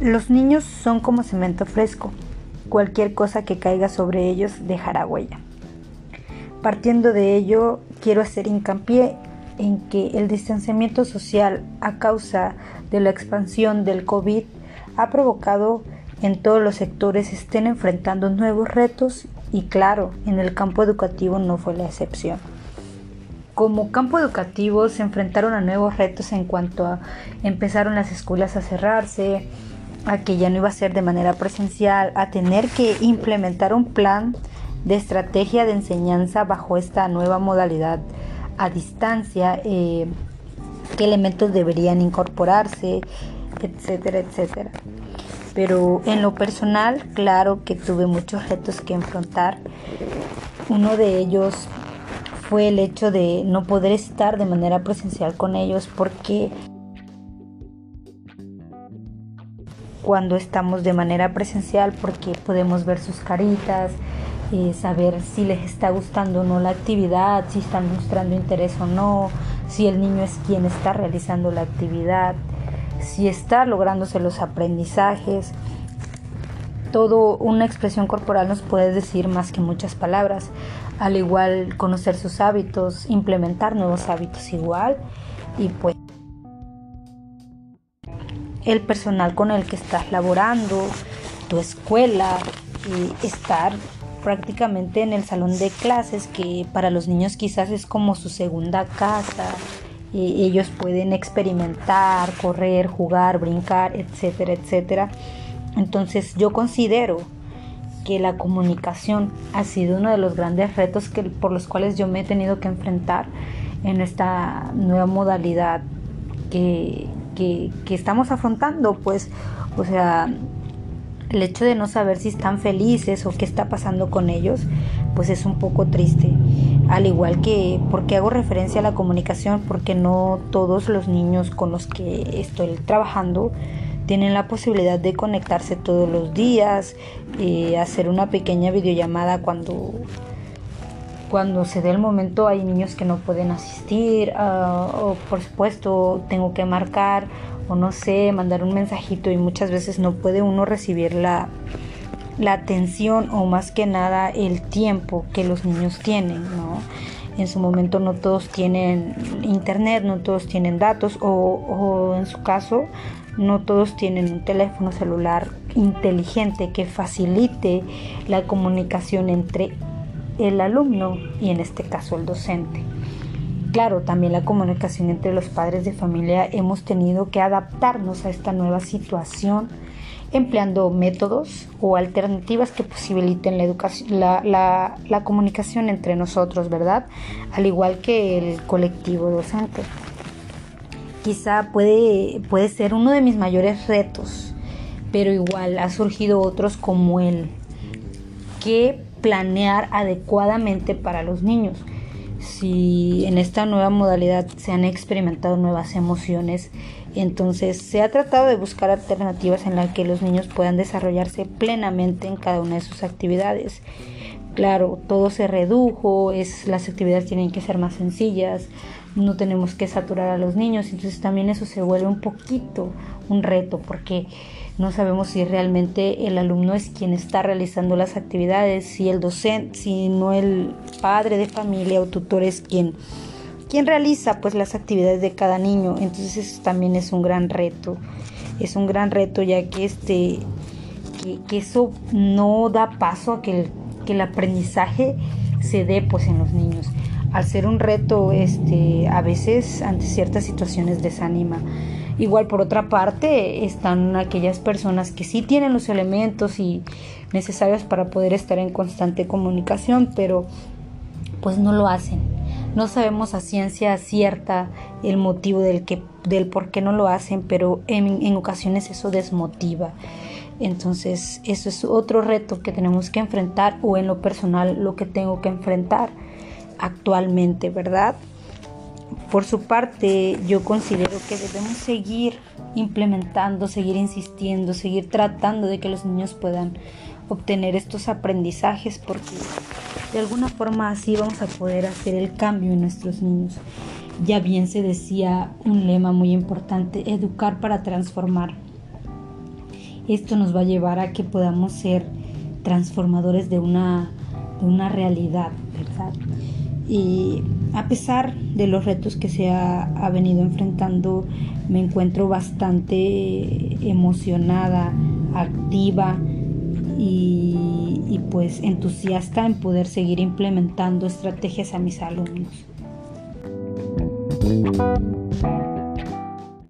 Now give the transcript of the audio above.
Los niños son como cemento fresco. Cualquier cosa que caiga sobre ellos dejará huella. Partiendo de ello, quiero hacer hincapié en que el distanciamiento social a causa de la expansión del COVID ha provocado en todos los sectores estén enfrentando nuevos retos y claro, en el campo educativo no fue la excepción. Como campo educativo se enfrentaron a nuevos retos en cuanto a empezaron las escuelas a cerrarse, a que ya no iba a ser de manera presencial, a tener que implementar un plan de estrategia de enseñanza bajo esta nueva modalidad a distancia, eh, qué elementos deberían incorporarse, etcétera, etcétera. Pero en lo personal, claro que tuve muchos retos que enfrentar. Uno de ellos fue el hecho de no poder estar de manera presencial con ellos porque cuando estamos de manera presencial porque podemos ver sus caritas, eh, saber si les está gustando o no la actividad, si están mostrando interés o no, si el niño es quien está realizando la actividad, si está lográndose los aprendizajes. Todo una expresión corporal nos puede decir más que muchas palabras. Al igual conocer sus hábitos, implementar nuevos hábitos igual y pues el personal con el que estás laborando, tu escuela, y estar prácticamente en el salón de clases, que para los niños quizás es como su segunda casa. Ellos pueden experimentar, correr, jugar, brincar, etcétera, etcétera. Entonces yo considero que la comunicación ha sido uno de los grandes retos que, por los cuales yo me he tenido que enfrentar en esta nueva modalidad que, que, estamos afrontando. Pues, o sea, el hecho de no saber si están felices o qué está pasando con ellos, pues es un poco triste. Al igual que, porque hago referencia a la comunicación, porque no todos los niños con los que estoy trabajando tienen la posibilidad de conectarse todos los días, eh, hacer una pequeña videollamada cuando, cuando se dé el momento. Hay niños que no pueden asistir, ah, o por supuesto tengo que marcar o no sé, mandar un mensajito y muchas veces no puede uno recibir la, la atención o más que nada el tiempo que los niños tienen, ¿no? En su momento no todos tienen internet, no todos tienen datos o, o en su caso no todos tienen un teléfono celular inteligente que facilite la comunicación entre el alumno y en este caso el docente claro, también la comunicación entre los padres de familia hemos tenido que adaptarnos a esta nueva situación empleando métodos o alternativas que posibiliten la, educación, la, comunicación entre nosotros, ¿verdad? Al igual que el colectivo docente. Quizá puede, puede ser uno de mis mayores retos, pero igual ha surgido otros como el que planear adecuadamente para los niños si en esta nueva modalidad se han experimentado nuevas emociones, entonces se ha tratado de buscar alternativas en las que los niños puedan desarrollarse plenamente en cada una de sus actividades. Claro, todo se redujo, es, las actividades tienen que ser más sencillas, no tenemos que saturar a los niños, entonces también eso se vuelve un poquito un reto porque no sabemos si realmente el alumno es quien está realizando las actividades, si el docente, si no el padre de familia o tutor es quien, quien realiza pues las actividades de cada niño. Entonces eso también es un gran reto. Es un gran reto ya que este que, eso no da paso a que el, que el aprendizaje se dé pues en los niños. Al ser un reto, este, a veces ante ciertas situaciones desanima. Igual por otra parte están aquellas personas que sí tienen los elementos y necesarios para poder estar en constante comunicación, pero pues no lo hacen. No sabemos a ciencia cierta el motivo del, que, del por qué no lo hacen, pero en, en ocasiones eso desmotiva. Entonces eso es otro reto que tenemos que enfrentar o en lo personal lo que tengo que enfrentar actualmente, ¿verdad? Por su parte, yo considero que debemos seguir implementando, seguir insistiendo, seguir tratando de que los niños puedan obtener estos aprendizajes porque de alguna forma así vamos a poder hacer el cambio en nuestros niños. Ya bien se decía un lema muy importante, educar para transformar. esto nos va a llevar a que podamos ser transformadores de una, de una realidad, ¿verdad? Y a pesar de los retos que se ha, venido enfrentando, me encuentro bastante emocionada, activa y, y, pues entusiasta en poder seguir implementando estrategias a mis alumnos.